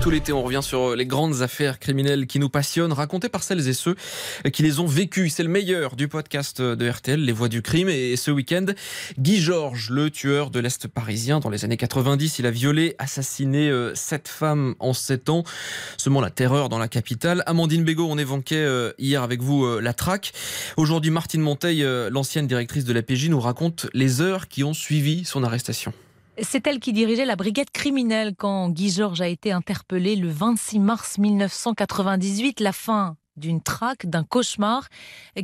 Tout l'été, on revient sur les grandes affaires criminelles qui nous passionnent, racontées par celles et ceux qui les ont vécues. C'est le meilleur du podcast de RTL, Les Voix du Crime. Et ce week-end, Guy Georges, le tueur de l'Est parisien, dans les années 90, il a violé, assassiné euh, sept femmes en sept ans, semant la terreur dans la capitale. Amandine Bégaud, on évoquait euh, hier avec vous euh, la traque. Aujourd'hui, Martine Monteil, l'ancienne directrice de la PJ, nous raconte les heures qui ont suivi son arrestation. C'est elle qui dirigeait la brigade criminelle quand Guy Georges a été interpellé le 26 mars 1998, la fin d'une traque, d'un cauchemar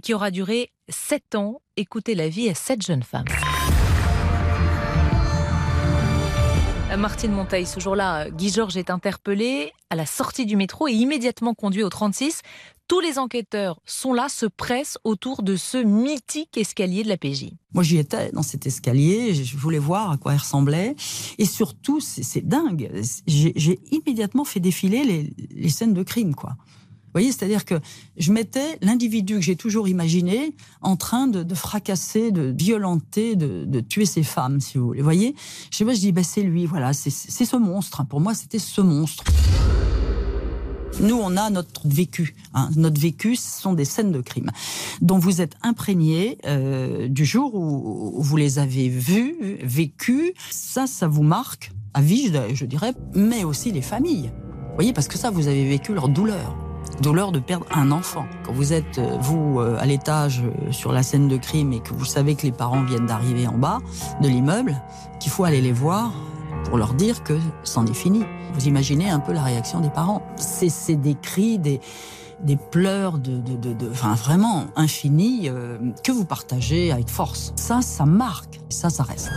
qui aura duré sept ans. Écoutez la vie à sept jeunes femmes. Martine Monteil, ce jour-là, Guy Georges est interpellé à la sortie du métro et immédiatement conduit au 36. Tous les enquêteurs sont là, se pressent autour de ce mythique escalier de la PJ. Moi, j'y étais dans cet escalier, je voulais voir à quoi il ressemblait. Et surtout, c'est dingue, j'ai immédiatement fait défiler les, scènes de crime, quoi. Vous voyez, c'est-à-dire que je mettais l'individu que j'ai toujours imaginé en train de, fracasser, de violenter, de, tuer ses femmes, si vous voulez. Vous voyez? Je sais pas, je dis, bah, c'est lui, voilà, c'est ce monstre. Pour moi, c'était ce monstre. Nous, on a notre vécu. Hein. Notre vécu, ce sont des scènes de crime dont vous êtes imprégné euh, du jour où, vous les avez vues, vécues. Ça, ça vous marque à vie, je dirais, mais aussi les familles. Vous voyez, parce que ça, vous avez vécu leur douleur douleur de perdre un enfant. Quand vous êtes, euh, vous, euh, à l'étage sur la scène de crime et que vous savez que les parents viennent d'arriver en bas de l'immeuble, qu'il faut aller les voir pour leur dire que c'en est fini. Vous imaginez un peu la réaction des parents. C'est des cris, des, des pleurs de, de, de, de enfin, vraiment infinis euh, que vous partagez avec force. Ça, ça marque. Ça, ça reste.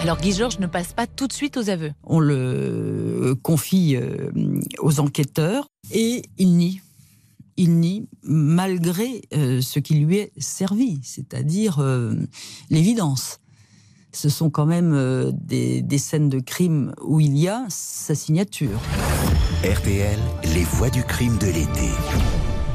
Alors Guy Georges ne passe pas tout de suite aux aveux. On le confie euh, aux enquêteurs et il nie. Il nie malgré euh, ce qui lui est servi, c'est-à-dire l'évidence ce sont quand même euh, des, scènes de crime où il y a sa signature. RTL, les voix du crime de l'été.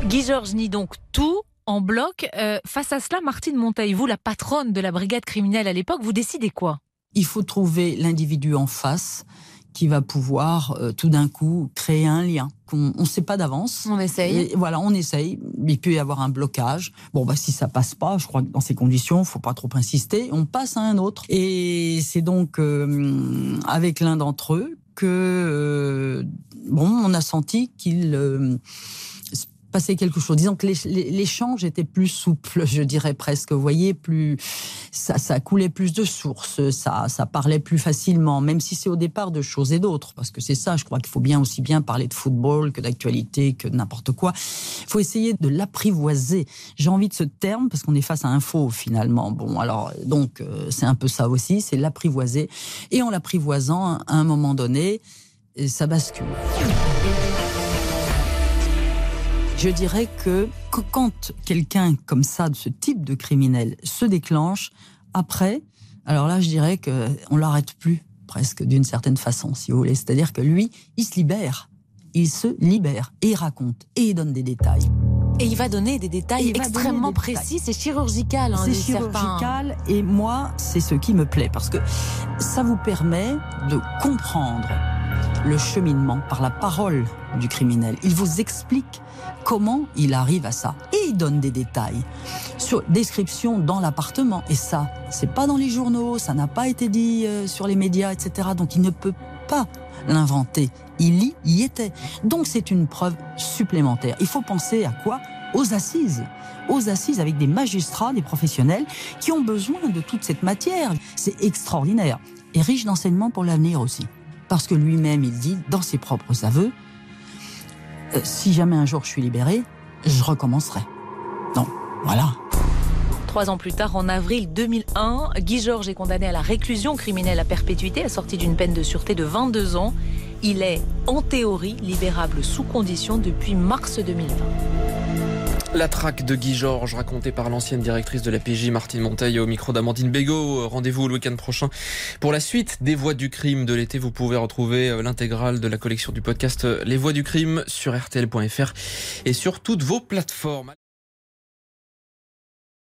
Guy Georges nie donc tout en bloc. Euh, face à cela, Martine Monteil, vous, la patronne de la brigade criminelle à l'époque, vous décidez quoi? Il faut trouver l'individu en face qui va pouvoir euh, tout d'un coup créer un lien qu'on ne sait pas d'avance. On essaye. voilà, on essaye. Il peut y avoir un blocage. Bon, bah si ça passe pas, je crois que dans ces conditions, faut pas trop insister. On passe à un autre. Et c'est donc euh, avec l'un d'entre eux que euh, bon, on a senti qu'il passer quelque chose. Disons que l'échange était plus souple, je dirais presque. Vous voyez, plus ça, ça coulait plus de sources, ça, ça parlait plus facilement, même si c'est au départ de choses et d'autres, parce que c'est ça. Je crois qu'il faut bien aussi bien parler de football que d'actualité, que n'importe quoi. Il faut essayer de l'apprivoiser. J'ai envie de ce terme parce qu'on est face à un faux finalement. Bon, alors donc euh, c'est un peu ça aussi, c'est l'apprivoiser. Et en l'apprivoisant, à un moment donné, ça bascule. Je dirais que, quand quelqu'un comme ça, de ce type de criminel, se déclenche, après, alors là, je dirais qu'on l'arrête plus, presque, d'une certaine façon, si vous voulez. C'est-à-dire que lui, il se libère. Il se libère et il raconte et il donne des détails. Et il va donner des détails extrêmement précis. C'est chirurgical. Hein, c'est chirurgical. Et moi, c'est ce qui me plaît parce que ça vous permet de comprendre le cheminement par la parole du criminel. Il vous explique comment il arrive à ça. Et il donne des détails sur description dans l'appartement. Et ça, c'est pas dans les journaux, ça n'a pas été dit euh, sur les médias, etc. Donc il ne peut pas l'inventer. Il y, y était. Donc c'est une preuve supplémentaire. Il faut penser à quoi? Aux assises aux assises avec des magistrats, des professionnels qui ont besoin de toute cette matière. C'est extraordinaire et riche d'enseignements pour l'avenir aussi. Parce que lui-même, il dit dans ses propres aveux, euh, si jamais un jour je suis libéré, je recommencerai. Donc, voilà. Trois ans plus tard, en avril 2001, Guy Georges est condamné à la réclusion criminelle à perpétuité, assorti d'une peine de sûreté de 22 ans. Il est, en théorie, libérable sous condition depuis mars 2020. La traque de Guy Georges, racontée par l'ancienne directrice de la PJ, Martine Monteil, au micro d'Amandine Bégaud. Rendez-vous le week-end prochain pour la suite des Voix du crime de l'été. Vous pouvez retrouver euh, l'intégrale de la collection du podcast euh, Les Voix du crime sur RTL.fr et sur toutes vos plateformes.